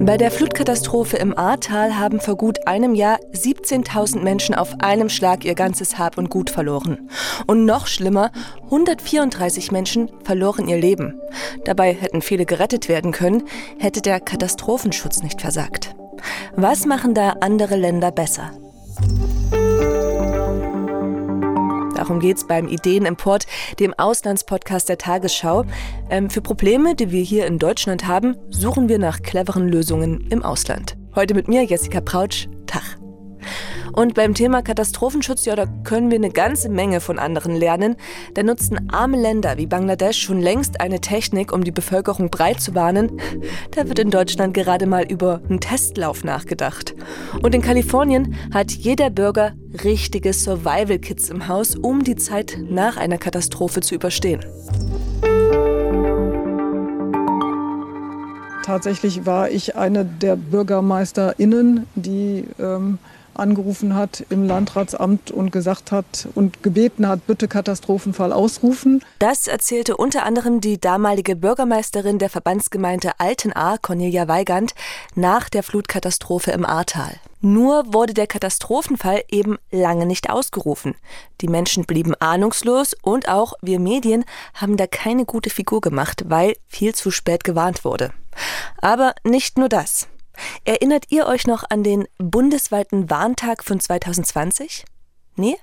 Bei der Flutkatastrophe im Ahrtal haben vor gut einem Jahr 17.000 Menschen auf einem Schlag ihr ganzes Hab und Gut verloren. Und noch schlimmer, 134 Menschen verloren ihr Leben. Dabei hätten viele gerettet werden können, hätte der Katastrophenschutz nicht versagt. Was machen da andere Länder besser? Darum geht es beim Ideenimport, dem Auslandspodcast der Tagesschau. Ähm, für Probleme, die wir hier in Deutschland haben, suchen wir nach cleveren Lösungen im Ausland. Heute mit mir, Jessica Prautsch. Tag. Und beim Thema Katastrophenschutz, ja, da können wir eine ganze Menge von anderen lernen. Da nutzen arme Länder wie Bangladesch schon längst eine Technik, um die Bevölkerung breit zu warnen. Da wird in Deutschland gerade mal über einen Testlauf nachgedacht. Und in Kalifornien hat jeder Bürger richtige Survival-Kits im Haus, um die Zeit nach einer Katastrophe zu überstehen. Tatsächlich war ich eine der BürgermeisterInnen, die ähm, angerufen hat im Landratsamt und gesagt hat und gebeten hat, bitte Katastrophenfall ausrufen. Das erzählte unter anderem die damalige Bürgermeisterin der Verbandsgemeinde Altenahr, Cornelia Weigand, nach der Flutkatastrophe im Ahrtal. Nur wurde der Katastrophenfall eben lange nicht ausgerufen. Die Menschen blieben ahnungslos und auch wir Medien haben da keine gute Figur gemacht, weil viel zu spät gewarnt wurde. Aber nicht nur das. Erinnert ihr euch noch an den bundesweiten Warntag von 2020? Nee?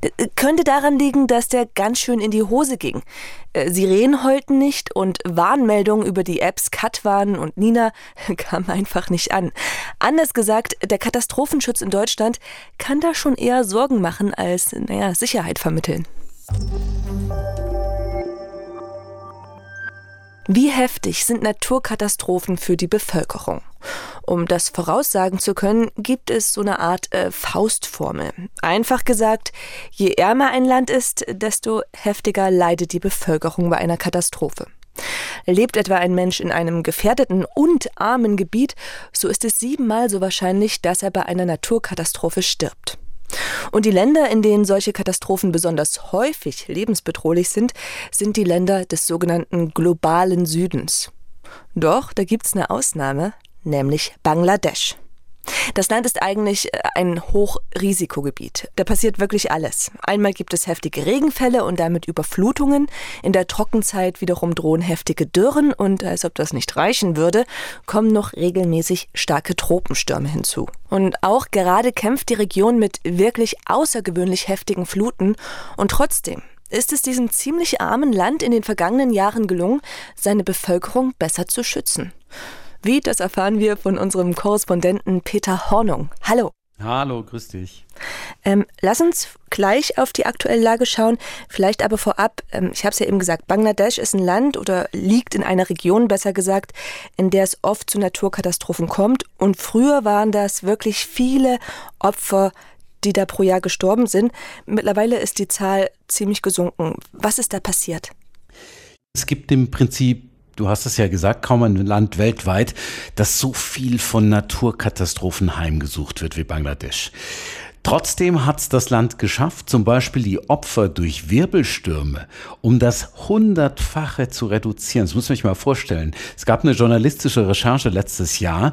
Äh, könnte daran liegen, dass der ganz schön in die Hose ging. Äh, Sirenen heulten nicht und Warnmeldungen über die Apps Katwan und Nina kamen einfach nicht an. Anders gesagt, der Katastrophenschutz in Deutschland kann da schon eher Sorgen machen als, naja, Sicherheit vermitteln. Wie heftig sind Naturkatastrophen für die Bevölkerung? Um das voraussagen zu können, gibt es so eine Art äh, Faustformel. Einfach gesagt, je ärmer ein Land ist, desto heftiger leidet die Bevölkerung bei einer Katastrophe. Lebt etwa ein Mensch in einem gefährdeten und armen Gebiet, so ist es siebenmal so wahrscheinlich, dass er bei einer Naturkatastrophe stirbt. Und die Länder, in denen solche Katastrophen besonders häufig lebensbedrohlich sind, sind die Länder des sogenannten globalen Südens. Doch, da gibt's eine Ausnahme, nämlich Bangladesch. Das Land ist eigentlich äh, ein Hochrisikogebiet. Da passiert wirklich alles. Einmal gibt es heftige Regenfälle und damit Überflutungen. In der Trockenzeit wiederum drohen heftige Dürren und als ob das nicht reichen würde, kommen noch regelmäßig starke Tropenstürme hinzu. Und auch gerade kämpft die Region mit wirklich außergewöhnlich heftigen Fluten und trotzdem ist es diesem ziemlich armen Land in den vergangenen Jahren gelungen, seine Bevölkerung besser zu schützen. Wie, das erfahren wir von unserem Korrespondenten Peter Hornung. Hallo. Hallo, grüß dich. Ähm, lass uns gleich auf die aktuelle Lage schauen. Vielleicht aber vorab, ähm, ich habe es ja eben gesagt, Bangladesch ist ein Land oder liegt in einer Region, besser gesagt, in der es oft zu Naturkatastrophen kommt. Und früher waren das wirklich viele Opfer, die da pro Jahr gestorben sind. Mittlerweile ist die Zahl ziemlich gesunken. Was ist da passiert? Es gibt im Prinzip du hast es ja gesagt, kaum ein Land weltweit, das so viel von Naturkatastrophen heimgesucht wird wie Bangladesch. Trotzdem hat es das Land geschafft, zum Beispiel die Opfer durch Wirbelstürme um das Hundertfache zu reduzieren. Das muss man sich mal vorstellen. Es gab eine journalistische Recherche letztes Jahr.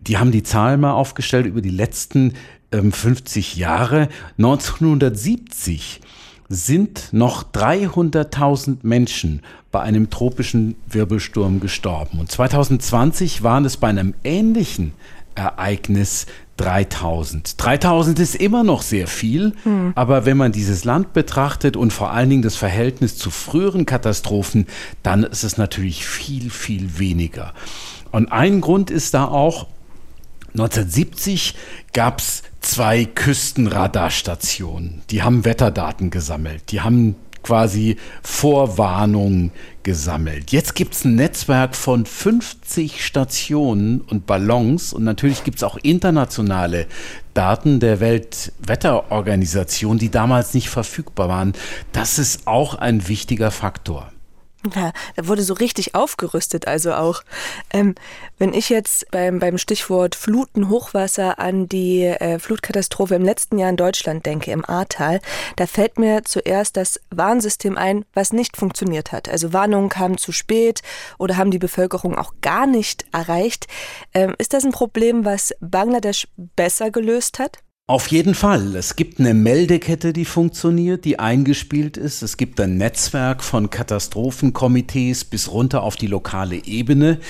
Die haben die Zahlen mal aufgestellt über die letzten ähm, 50 Jahre. 1970 sind noch 300.000 Menschen bei einem tropischen Wirbelsturm gestorben. Und 2020 waren es bei einem ähnlichen Ereignis 3000. 3000 ist immer noch sehr viel, hm. aber wenn man dieses Land betrachtet und vor allen Dingen das Verhältnis zu früheren Katastrophen, dann ist es natürlich viel, viel weniger. Und ein Grund ist da auch, 1970 gab es zwei Küstenradarstationen. Die haben Wetterdaten gesammelt. Die haben quasi Vorwarnungen gesammelt. Jetzt gibt es ein Netzwerk von 50 Stationen und Ballons und natürlich gibt es auch internationale Daten der Weltwetterorganisation, die damals nicht verfügbar waren. Das ist auch ein wichtiger Faktor. Ja, da wurde so richtig aufgerüstet, also auch. Ähm, wenn ich jetzt beim, beim Stichwort Fluten, Hochwasser an die äh, Flutkatastrophe im letzten Jahr in Deutschland denke, im Ahrtal, da fällt mir zuerst das Warnsystem ein, was nicht funktioniert hat. Also Warnungen kamen zu spät oder haben die Bevölkerung auch gar nicht erreicht. Ähm, ist das ein Problem, was Bangladesch besser gelöst hat? Auf jeden Fall. Es gibt eine Meldekette, die funktioniert, die eingespielt ist. Es gibt ein Netzwerk von Katastrophenkomitees bis runter auf die lokale Ebene.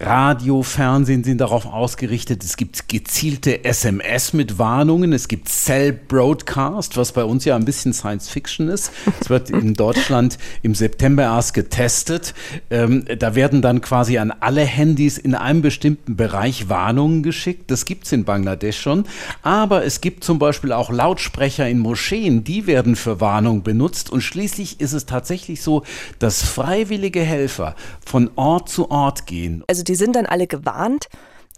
Radio, Fernsehen sind darauf ausgerichtet. Es gibt gezielte SMS mit Warnungen. Es gibt Cell Broadcast, was bei uns ja ein bisschen Science Fiction ist. Es wird in Deutschland im September erst getestet. Ähm, da werden dann quasi an alle Handys in einem bestimmten Bereich Warnungen geschickt. Das gibt es in Bangladesch schon. Aber es gibt zum Beispiel auch Lautsprecher in Moscheen, die werden für Warnung benutzt. Und schließlich ist es tatsächlich so, dass freiwillige Helfer von Ort zu Ort gehen. Also die sind dann alle gewarnt.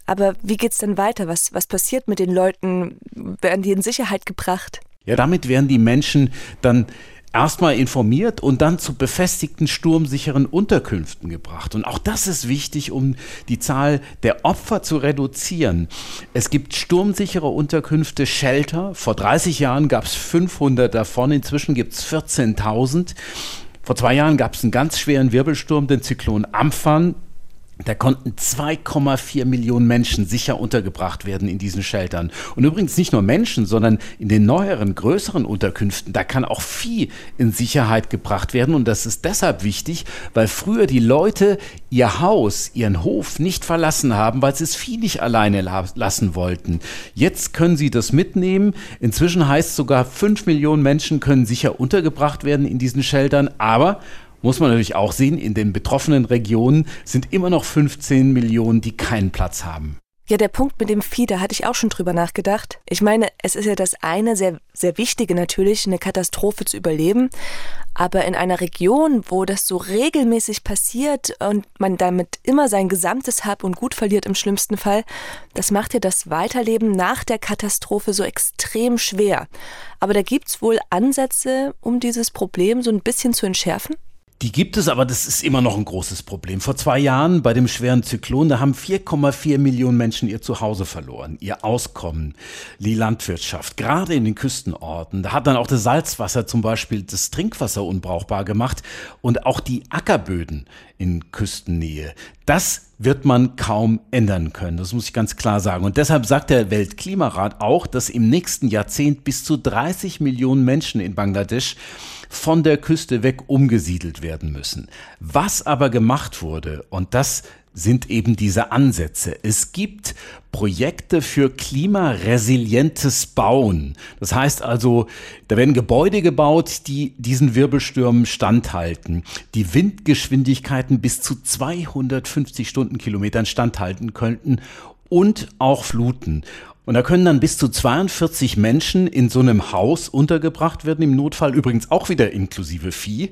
Aber wie geht es denn weiter? Was, was passiert mit den Leuten? Werden die in Sicherheit gebracht? Ja, damit werden die Menschen dann erstmal informiert und dann zu befestigten sturmsicheren Unterkünften gebracht. Und auch das ist wichtig, um die Zahl der Opfer zu reduzieren. Es gibt sturmsichere Unterkünfte, Shelter. Vor 30 Jahren gab es 500 davon, inzwischen gibt es 14.000. Vor zwei Jahren gab es einen ganz schweren Wirbelsturm, den Zyklon Amphan. Da konnten 2,4 Millionen Menschen sicher untergebracht werden in diesen Sheltern. Und übrigens nicht nur Menschen, sondern in den neueren, größeren Unterkünften, da kann auch Vieh in Sicherheit gebracht werden. Und das ist deshalb wichtig, weil früher die Leute ihr Haus, ihren Hof nicht verlassen haben, weil sie das Vieh nicht alleine lassen wollten. Jetzt können sie das mitnehmen. Inzwischen heißt sogar, 5 Millionen Menschen können sicher untergebracht werden in diesen Sheltern. Aber muss man natürlich auch sehen, in den betroffenen Regionen sind immer noch 15 Millionen, die keinen Platz haben. Ja, der Punkt mit dem Vieh, da hatte ich auch schon drüber nachgedacht. Ich meine, es ist ja das eine sehr, sehr wichtige natürlich, eine Katastrophe zu überleben. Aber in einer Region, wo das so regelmäßig passiert und man damit immer sein gesamtes Hab und Gut verliert im schlimmsten Fall, das macht ja das Weiterleben nach der Katastrophe so extrem schwer. Aber da gibt's wohl Ansätze, um dieses Problem so ein bisschen zu entschärfen? Die gibt es, aber das ist immer noch ein großes Problem. Vor zwei Jahren bei dem schweren Zyklon, da haben 4,4 Millionen Menschen ihr Zuhause verloren, ihr Auskommen, die Landwirtschaft, gerade in den Küstenorten. Da hat dann auch das Salzwasser zum Beispiel das Trinkwasser unbrauchbar gemacht und auch die Ackerböden in Küstennähe. Das wird man kaum ändern können. Das muss ich ganz klar sagen. Und deshalb sagt der Weltklimarat auch, dass im nächsten Jahrzehnt bis zu 30 Millionen Menschen in Bangladesch von der Küste weg umgesiedelt werden müssen. Was aber gemacht wurde, und das sind eben diese Ansätze. Es gibt Projekte für klimaresilientes Bauen. Das heißt also, da werden Gebäude gebaut, die diesen Wirbelstürmen standhalten, die Windgeschwindigkeiten bis zu 250 Stundenkilometern standhalten könnten und auch Fluten. Und da können dann bis zu 42 Menschen in so einem Haus untergebracht werden, im Notfall übrigens auch wieder inklusive Vieh.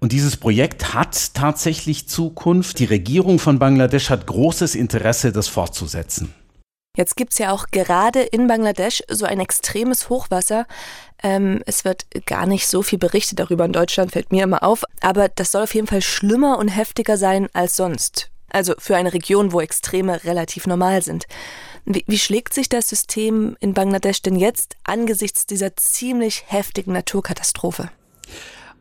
Und dieses Projekt hat tatsächlich Zukunft. Die Regierung von Bangladesch hat großes Interesse, das fortzusetzen. Jetzt gibt es ja auch gerade in Bangladesch so ein extremes Hochwasser. Ähm, es wird gar nicht so viel berichtet darüber in Deutschland, fällt mir immer auf. Aber das soll auf jeden Fall schlimmer und heftiger sein als sonst. Also für eine Region, wo Extreme relativ normal sind. Wie, wie schlägt sich das System in Bangladesch denn jetzt angesichts dieser ziemlich heftigen Naturkatastrophe?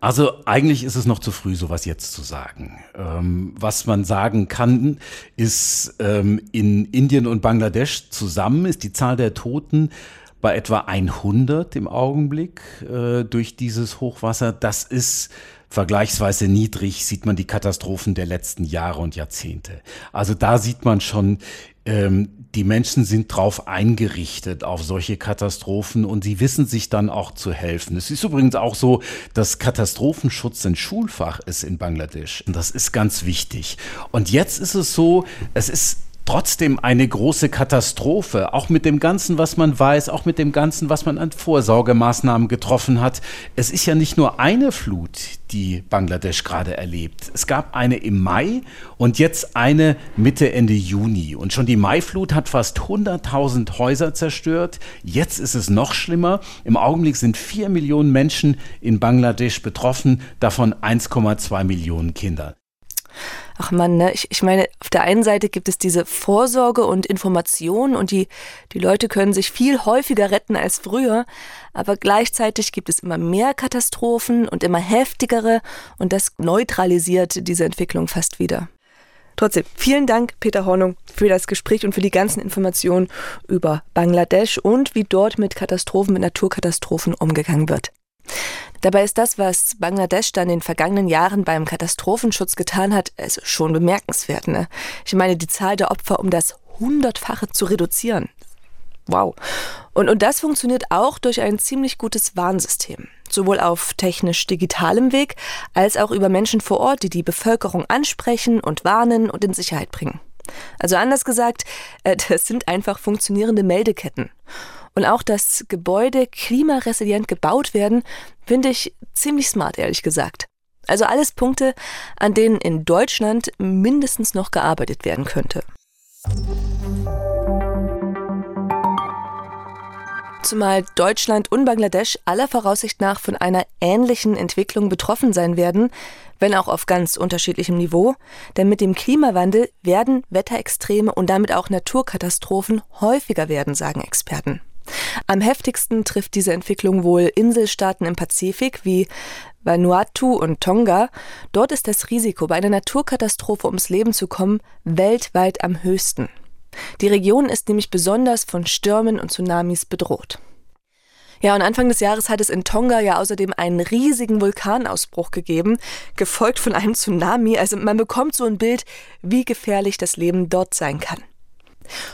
Also eigentlich ist es noch zu früh, sowas jetzt zu sagen. Ähm, was man sagen kann, ist, ähm, in Indien und Bangladesch zusammen ist die Zahl der Toten bei etwa 100 im Augenblick äh, durch dieses Hochwasser. Das ist vergleichsweise niedrig, sieht man die Katastrophen der letzten Jahre und Jahrzehnte. Also da sieht man schon, ähm, die Menschen sind drauf eingerichtet auf solche Katastrophen und sie wissen sich dann auch zu helfen. Es ist übrigens auch so, dass Katastrophenschutz ein Schulfach ist in Bangladesch. Und das ist ganz wichtig. Und jetzt ist es so, es ist trotzdem eine große Katastrophe, auch mit dem Ganzen, was man weiß, auch mit dem Ganzen, was man an Vorsorgemaßnahmen getroffen hat. Es ist ja nicht nur eine Flut, die Bangladesch gerade erlebt. Es gab eine im Mai und jetzt eine Mitte, Ende Juni. Und schon die Maiflut hat fast 100.000 Häuser zerstört. Jetzt ist es noch schlimmer. Im Augenblick sind vier Millionen Menschen in Bangladesch betroffen, davon 1,2 Millionen Kinder. Ach man, ne? Ich, ich meine, auf der einen Seite gibt es diese Vorsorge und Information und die, die Leute können sich viel häufiger retten als früher, aber gleichzeitig gibt es immer mehr Katastrophen und immer heftigere und das neutralisiert diese Entwicklung fast wieder. Trotzdem, vielen Dank, Peter Hornung, für das Gespräch und für die ganzen Informationen über Bangladesch und wie dort mit Katastrophen, mit Naturkatastrophen umgegangen wird. Dabei ist das, was Bangladesch dann in den vergangenen Jahren beim Katastrophenschutz getan hat, also schon bemerkenswert. Ne? Ich meine, die Zahl der Opfer um das Hundertfache zu reduzieren. Wow. Und, und das funktioniert auch durch ein ziemlich gutes Warnsystem. Sowohl auf technisch-digitalem Weg als auch über Menschen vor Ort, die die Bevölkerung ansprechen und warnen und in Sicherheit bringen. Also anders gesagt, äh, das sind einfach funktionierende Meldeketten. Und auch, dass Gebäude klimaresilient gebaut werden, finde ich ziemlich smart, ehrlich gesagt. Also alles Punkte, an denen in Deutschland mindestens noch gearbeitet werden könnte. Zumal Deutschland und Bangladesch aller Voraussicht nach von einer ähnlichen Entwicklung betroffen sein werden, wenn auch auf ganz unterschiedlichem Niveau, denn mit dem Klimawandel werden Wetterextreme und damit auch Naturkatastrophen häufiger werden, sagen Experten. Am heftigsten trifft diese Entwicklung wohl Inselstaaten im Pazifik wie Vanuatu und Tonga. Dort ist das Risiko, bei einer Naturkatastrophe ums Leben zu kommen, weltweit am höchsten. Die Region ist nämlich besonders von Stürmen und Tsunamis bedroht. Ja, und Anfang des Jahres hat es in Tonga ja außerdem einen riesigen Vulkanausbruch gegeben, gefolgt von einem Tsunami. Also man bekommt so ein Bild, wie gefährlich das Leben dort sein kann.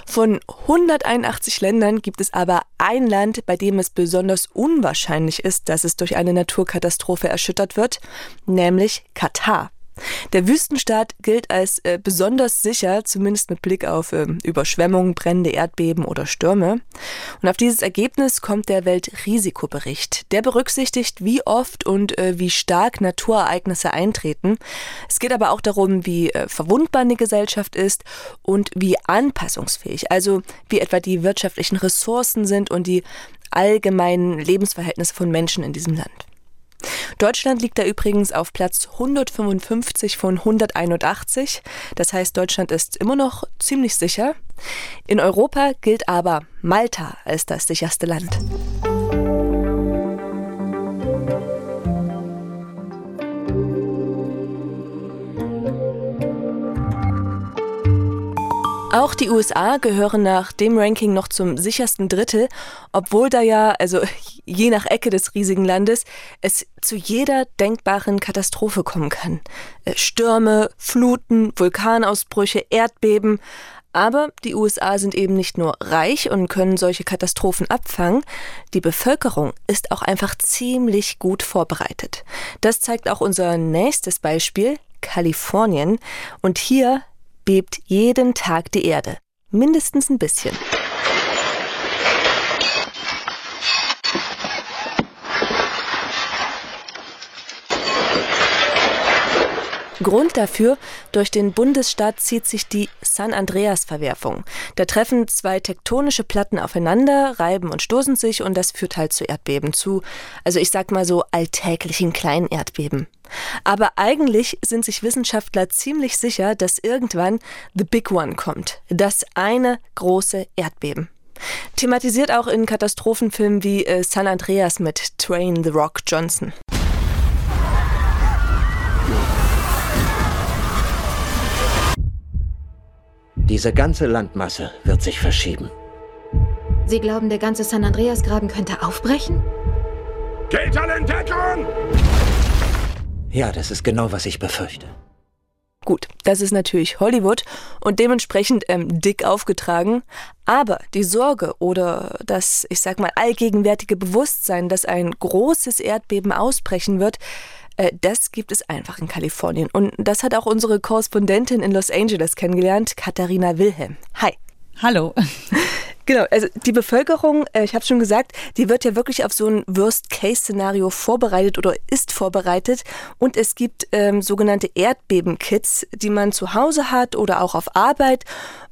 Von 181 Ländern gibt es aber ein Land, bei dem es besonders unwahrscheinlich ist, dass es durch eine Naturkatastrophe erschüttert wird, nämlich Katar. Der Wüstenstaat gilt als äh, besonders sicher, zumindest mit Blick auf äh, Überschwemmungen, brennende Erdbeben oder Stürme. Und auf dieses Ergebnis kommt der Weltrisikobericht. Der berücksichtigt, wie oft und äh, wie stark Naturereignisse eintreten. Es geht aber auch darum, wie äh, verwundbar eine Gesellschaft ist und wie anpassungsfähig, also wie etwa die wirtschaftlichen Ressourcen sind und die allgemeinen Lebensverhältnisse von Menschen in diesem Land. Deutschland liegt da übrigens auf Platz 155 von 181. Das heißt, Deutschland ist immer noch ziemlich sicher. In Europa gilt aber Malta als das sicherste Land. Auch die USA gehören nach dem Ranking noch zum sichersten Drittel, obwohl da ja, also je nach Ecke des riesigen Landes, es zu jeder denkbaren Katastrophe kommen kann. Äh, Stürme, Fluten, Vulkanausbrüche, Erdbeben. Aber die USA sind eben nicht nur reich und können solche Katastrophen abfangen, die Bevölkerung ist auch einfach ziemlich gut vorbereitet. Das zeigt auch unser nächstes Beispiel, Kalifornien. Und hier bebt jeden Tag die Erde. Mindestens ein bisschen. Grund dafür, durch den Bundesstaat zieht sich die San Andreas-Verwerfung. Da treffen zwei tektonische Platten aufeinander, reiben und stoßen sich und das führt halt zu Erdbeben, zu, also ich sag mal so alltäglichen kleinen Erdbeben. Aber eigentlich sind sich Wissenschaftler ziemlich sicher, dass irgendwann The Big One kommt. Das eine große Erdbeben. Thematisiert auch in Katastrophenfilmen wie äh, San Andreas mit Train The Rock Johnson. Diese ganze Landmasse wird sich verschieben. Sie glauben, der ganze San Andreas-Graben könnte aufbrechen? Geht alle in Deckung! Ja, das ist genau, was ich befürchte. Gut, das ist natürlich Hollywood und dementsprechend ähm, dick aufgetragen. Aber die Sorge oder das, ich sag mal, allgegenwärtige Bewusstsein, dass ein großes Erdbeben ausbrechen wird, das gibt es einfach in Kalifornien. Und das hat auch unsere Korrespondentin in Los Angeles kennengelernt, Katharina Wilhelm. Hi. Hallo. Genau, also die Bevölkerung, äh, ich habe schon gesagt, die wird ja wirklich auf so ein Worst-Case-Szenario vorbereitet oder ist vorbereitet. Und es gibt ähm, sogenannte Erdbeben-Kits, die man zu Hause hat oder auch auf Arbeit.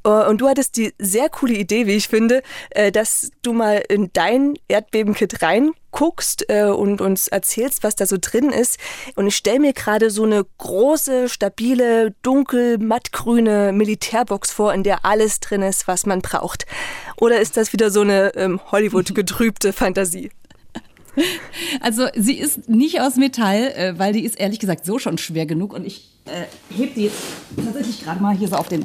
Äh, und du hattest die sehr coole Idee, wie ich finde, äh, dass du mal in dein Erdbeben-Kit reinguckst äh, und uns erzählst, was da so drin ist. Und ich stelle mir gerade so eine große, stabile, dunkel, mattgrüne Militärbox vor, in der alles drin ist, was man braucht. Oder ist das wieder so eine ähm, Hollywood-getrübte Fantasie? Also sie ist nicht aus Metall, weil die ist ehrlich gesagt so schon schwer genug und ich äh, heb die jetzt tatsächlich gerade mal hier so auf den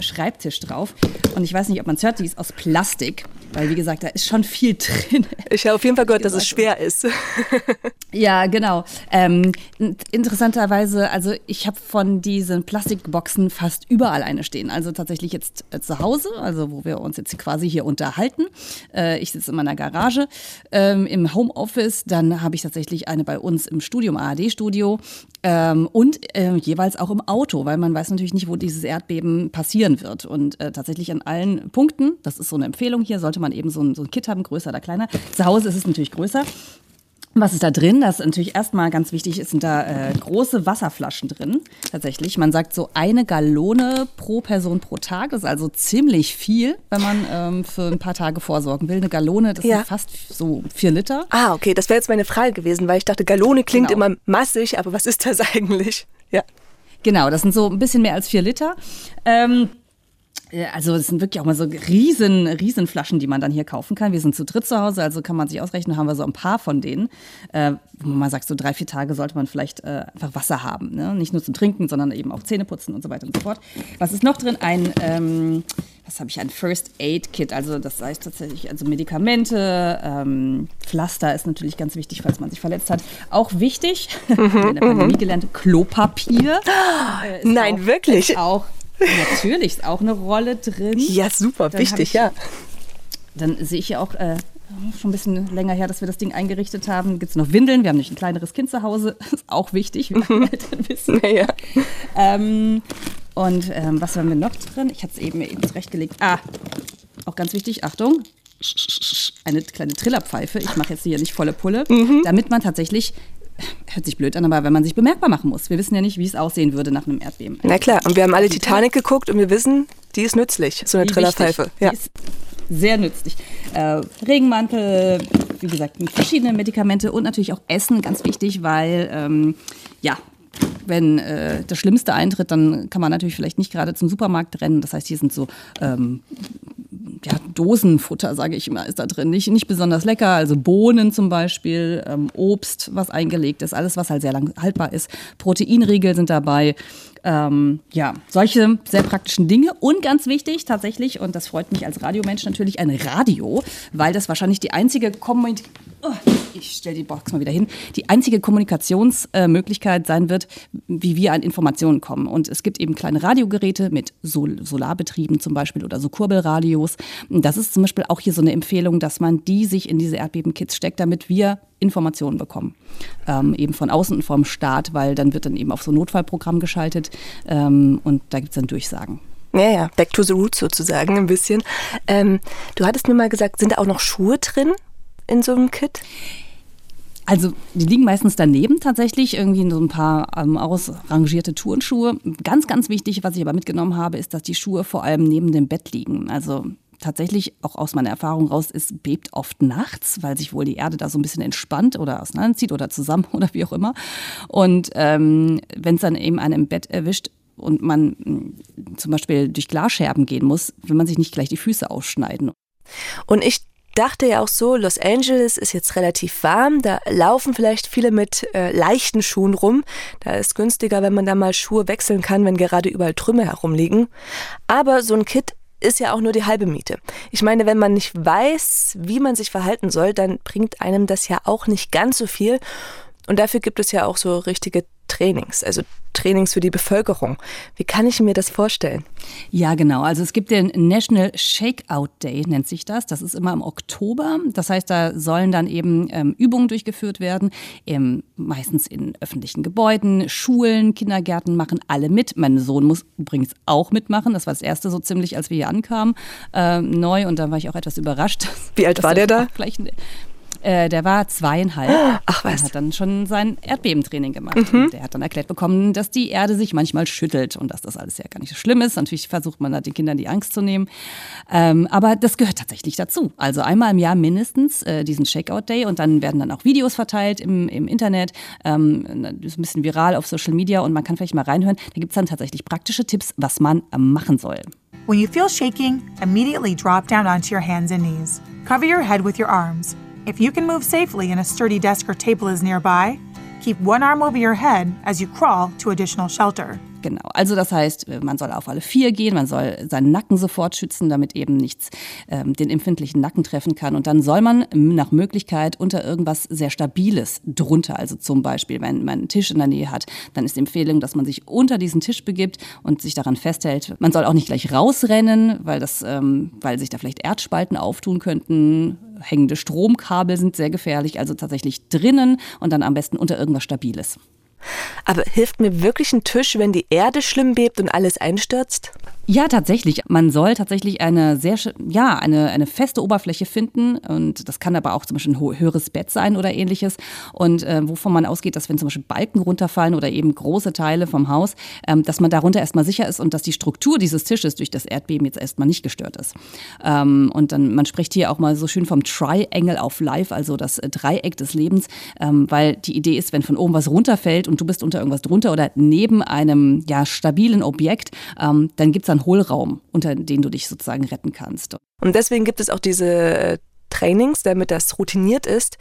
Schreibtisch drauf. Und ich weiß nicht, ob man es hört, die ist aus Plastik. Weil, wie gesagt, da ist schon viel drin. Ich habe auf jeden Fall gehört, dass es schwer ist. ja, genau. Ähm, interessanterweise, also ich habe von diesen Plastikboxen fast überall eine stehen. Also tatsächlich jetzt äh, zu Hause, also wo wir uns jetzt quasi hier unterhalten. Äh, ich sitze in meiner Garage ähm, im Homeoffice. Dann habe ich tatsächlich eine bei uns im Studium, ARD-Studio. Ähm, und äh, jeweils auch im Auto, weil man weiß natürlich nicht, wo dieses Erdbeben passieren wird. Und äh, tatsächlich an allen Punkten, das ist so eine Empfehlung hier, sollte man eben so ein, so ein Kit haben, größer oder kleiner. Zu Hause ist es natürlich größer. Was ist da drin? Das ist natürlich erstmal ganz wichtig, ist, sind da äh, große Wasserflaschen drin. Tatsächlich. Man sagt so eine Gallone pro Person pro Tag. Das ist also ziemlich viel, wenn man ähm, für ein paar Tage vorsorgen will. Eine Gallone, das ja. sind fast so vier Liter. Ah, okay. Das wäre jetzt meine Frage gewesen, weil ich dachte, Gallone klingt genau. immer massig, aber was ist das eigentlich? Ja. Genau, das sind so ein bisschen mehr als vier Liter. Ähm, also es sind wirklich auch mal so riesen, riesen Flaschen, die man dann hier kaufen kann. Wir sind zu dritt zu Hause, also kann man sich ausrechnen, haben wir so ein paar von denen. Äh, wo man sagt, so drei, vier Tage sollte man vielleicht äh, einfach Wasser haben. Ne? Nicht nur zum Trinken, sondern eben auch Zähne putzen und so weiter und so fort. Was ist noch drin? Ein, ähm, was habe ich, ein First Aid Kit. Also das heißt tatsächlich, also Medikamente, ähm, Pflaster ist natürlich ganz wichtig, falls man sich verletzt hat. Auch wichtig, mhm, in der Pandemie mhm. gelernt, Klopapier. Äh, Nein, auch, wirklich? Auch Natürlich ist auch eine Rolle drin. Ja, super, dann wichtig, ich, ja. Dann sehe ich ja auch äh, schon ein bisschen länger her, dass wir das Ding eingerichtet haben. Gibt es noch Windeln? Wir haben nicht ein kleineres Kind zu Hause. Ist auch wichtig, wie meine Eltern wissen. Ja. Ähm, und ähm, was haben wir noch drin? Ich hatte es eben, eben zurechtgelegt. Ah, auch ganz wichtig, Achtung, eine kleine Trillerpfeife. Ich mache jetzt hier nicht volle Pulle, mhm. damit man tatsächlich hört sich blöd an, aber wenn man sich bemerkbar machen muss. Wir wissen ja nicht, wie es aussehen würde nach einem Erdbeben. Na klar, und wir haben alle Titanic geguckt und wir wissen, die ist nützlich, so eine Trillerpfeife. Ja. Die ist sehr nützlich. Äh, Regenmantel, wie gesagt, verschiedene Medikamente und natürlich auch Essen, ganz wichtig, weil ähm, ja, wenn äh, das Schlimmste eintritt, dann kann man natürlich vielleicht nicht gerade zum Supermarkt rennen. Das heißt, hier sind so ähm, ja, Dosenfutter, sage ich immer, ist da drin. Nicht, nicht besonders lecker, also Bohnen zum Beispiel, ähm, Obst, was eingelegt ist, alles, was halt sehr lang haltbar ist. Proteinriegel sind dabei. Ähm, ja, solche sehr praktischen Dinge. Und ganz wichtig tatsächlich, und das freut mich als Radiomensch natürlich, ein Radio, weil das wahrscheinlich die einzige Kommunikation. Oh, ich stelle die Box mal wieder hin, die einzige Kommunikationsmöglichkeit sein wird, wie wir an Informationen kommen. Und es gibt eben kleine Radiogeräte mit Sol Solarbetrieben zum Beispiel oder so Kurbelradios. Das ist zum Beispiel auch hier so eine Empfehlung, dass man die sich in diese Erdbebenkits steckt, damit wir Informationen bekommen. Ähm, eben von außen und vom Staat, weil dann wird dann eben auf so ein Notfallprogramm geschaltet ähm, und da gibt es dann Durchsagen. Ja, ja, back to the roots sozusagen ein bisschen. Ähm, du hattest mir mal gesagt, sind da auch noch Schuhe drin in so einem Kit? Also die liegen meistens daneben tatsächlich, irgendwie in so ein paar ähm, ausrangierte Turnschuhe. Ganz, ganz wichtig, was ich aber mitgenommen habe, ist, dass die Schuhe vor allem neben dem Bett liegen. Also tatsächlich auch aus meiner Erfahrung raus, es bebt oft nachts, weil sich wohl die Erde da so ein bisschen entspannt oder auseinanderzieht oder zusammen oder wie auch immer. Und ähm, wenn es dann eben einen im Bett erwischt, und man mm, zum Beispiel durch Glasscherben gehen muss, will man sich nicht gleich die Füße ausschneiden. Und ich dachte ja auch so, Los Angeles ist jetzt relativ warm, da laufen vielleicht viele mit äh, leichten Schuhen rum. Da ist günstiger, wenn man da mal Schuhe wechseln kann, wenn gerade überall Trümmer herumliegen. Aber so ein Kit ist ja auch nur die halbe Miete. Ich meine, wenn man nicht weiß, wie man sich verhalten soll, dann bringt einem das ja auch nicht ganz so viel. Und dafür gibt es ja auch so richtige Trainings, also Trainings für die Bevölkerung. Wie kann ich mir das vorstellen? Ja, genau. Also es gibt den National Shakeout Day, nennt sich das. Das ist immer im Oktober. Das heißt, da sollen dann eben ähm, Übungen durchgeführt werden, ähm, meistens in öffentlichen Gebäuden, Schulen, Kindergärten machen alle mit. Mein Sohn muss übrigens auch mitmachen. Das war das erste so ziemlich, als wir hier ankamen, äh, neu. Und da war ich auch etwas überrascht. Wie alt war der da? Gleich äh, der war zweieinhalb. Ach was. Der hat dann schon sein Erdbebentraining gemacht. Mhm. der hat dann erklärt bekommen, dass die Erde sich manchmal schüttelt und dass das alles ja gar nicht so schlimm ist. Natürlich versucht man da den Kindern die Angst zu nehmen. Ähm, aber das gehört tatsächlich dazu. Also einmal im Jahr mindestens äh, diesen Shakeout Day und dann werden dann auch Videos verteilt im, im Internet. Ähm, das ist ein bisschen viral auf Social Media und man kann vielleicht mal reinhören. Da gibt es dann tatsächlich praktische Tipps, was man äh, machen soll. When you feel shaking, immediately drop down onto your hands and knees. Cover your head with your arms. If you can move safely and a sturdy desk or table is nearby, keep one arm over your head as you crawl to additional shelter. Genau. Also das heißt, äh, man soll auf alle vier gehen, man soll seinen Nacken sofort schützen, damit eben nichts ähm, den empfindlichen Nacken treffen kann. Und dann soll man nach Möglichkeit unter irgendwas sehr Stabiles drunter. Also zum Beispiel, wenn man einen Tisch in der Nähe hat, dann ist die Empfehlung, dass man sich unter diesen Tisch begibt und sich daran festhält. Man soll auch nicht gleich rausrennen, weil, das, ähm, weil sich da vielleicht Erdspalten auftun könnten. Hängende Stromkabel sind sehr gefährlich, also tatsächlich drinnen und dann am besten unter irgendwas Stabiles. Aber hilft mir wirklich ein Tisch, wenn die Erde schlimm bebt und alles einstürzt? Ja, tatsächlich. Man soll tatsächlich eine sehr, ja, eine, eine feste Oberfläche finden. Und das kann aber auch zum Beispiel ein höheres Bett sein oder ähnliches. Und äh, wovon man ausgeht, dass wenn zum Beispiel Balken runterfallen oder eben große Teile vom Haus, ähm, dass man darunter erstmal sicher ist und dass die Struktur dieses Tisches durch das Erdbeben jetzt erstmal nicht gestört ist. Ähm, und dann, man spricht hier auch mal so schön vom Triangle of Life, also das äh, Dreieck des Lebens, ähm, weil die Idee ist, wenn von oben was runterfällt und du bist unter irgendwas drunter oder neben einem ja, stabilen Objekt, ähm, dann gibt es einen Hohlraum, unter den du dich sozusagen retten kannst. Und deswegen gibt es auch diese äh, Trainings, damit das routiniert ist.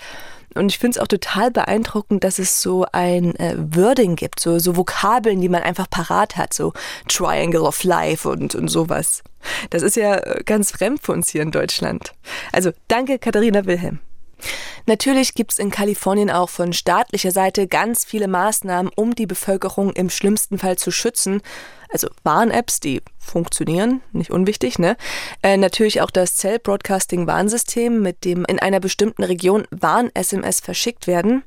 Und ich finde es auch total beeindruckend, dass es so ein äh, Wording gibt, so, so Vokabeln, die man einfach parat hat, so Triangle of Life und, und sowas. Das ist ja äh, ganz fremd für uns hier in Deutschland. Also danke, Katharina Wilhelm. Natürlich gibt es in Kalifornien auch von staatlicher Seite ganz viele Maßnahmen, um die Bevölkerung im schlimmsten Fall zu schützen. Also Warn-Apps, die funktionieren, nicht unwichtig, ne? Äh, natürlich auch das Cell Broadcasting Warnsystem, mit dem in einer bestimmten Region Warn-SMS verschickt werden.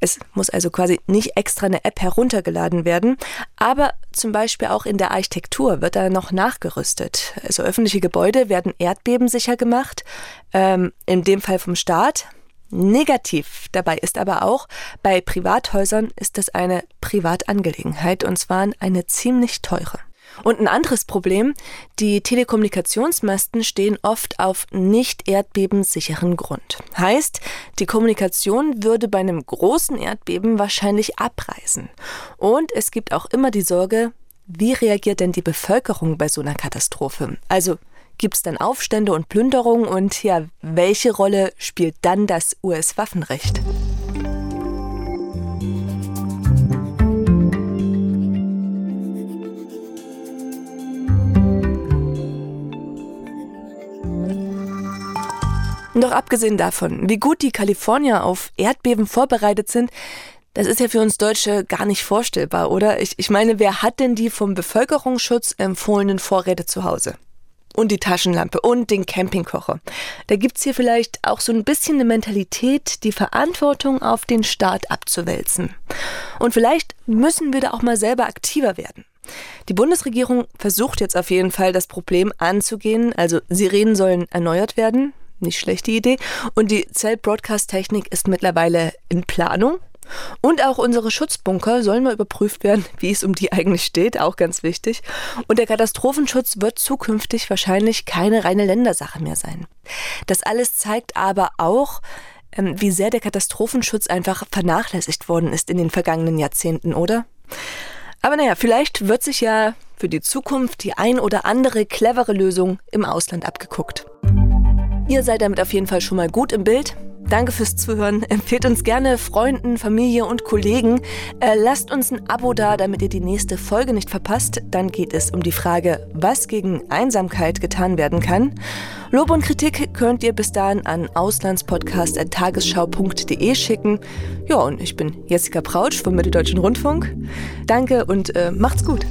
Es muss also quasi nicht extra eine App heruntergeladen werden, aber zum Beispiel auch in der Architektur wird da noch nachgerüstet. Also öffentliche Gebäude werden erdbebensicher gemacht, ähm, in dem Fall vom Staat. Negativ dabei ist aber auch, bei Privathäusern ist das eine Privatangelegenheit und zwar eine ziemlich teure. Und ein anderes Problem, die Telekommunikationsmasten stehen oft auf nicht erdbebensicheren Grund. Heißt, die Kommunikation würde bei einem großen Erdbeben wahrscheinlich abreißen. Und es gibt auch immer die Sorge, wie reagiert denn die Bevölkerung bei so einer Katastrophe? Also Gibt es dann Aufstände und Plünderungen und ja, welche Rolle spielt dann das US-Waffenrecht? Doch abgesehen davon, wie gut die Kalifornier auf Erdbeben vorbereitet sind, das ist ja für uns Deutsche gar nicht vorstellbar, oder? Ich, ich meine, wer hat denn die vom Bevölkerungsschutz empfohlenen Vorräte zu Hause? Und die Taschenlampe und den Campingkocher. Da gibt es hier vielleicht auch so ein bisschen eine Mentalität, die Verantwortung auf den Staat abzuwälzen. Und vielleicht müssen wir da auch mal selber aktiver werden. Die Bundesregierung versucht jetzt auf jeden Fall, das Problem anzugehen. Also Sirenen sollen erneuert werden. Nicht schlechte Idee. Und die Zell-Broadcast-Technik ist mittlerweile in Planung. Und auch unsere Schutzbunker sollen mal überprüft werden, wie es um die eigentlich steht, auch ganz wichtig. Und der Katastrophenschutz wird zukünftig wahrscheinlich keine reine Ländersache mehr sein. Das alles zeigt aber auch, ähm, wie sehr der Katastrophenschutz einfach vernachlässigt worden ist in den vergangenen Jahrzehnten, oder? Aber naja, vielleicht wird sich ja für die Zukunft die ein oder andere clevere Lösung im Ausland abgeguckt. Ihr seid damit auf jeden Fall schon mal gut im Bild. Danke fürs Zuhören. Empfehlt uns gerne Freunden, Familie und Kollegen. Äh, lasst uns ein Abo da, damit ihr die nächste Folge nicht verpasst. Dann geht es um die Frage, was gegen Einsamkeit getan werden kann. Lob und Kritik könnt ihr bis dahin an auslandspodcast.tagesschau.de schicken. Ja, und ich bin Jessica Prautsch vom Mitteldeutschen Rundfunk. Danke und äh, macht's gut.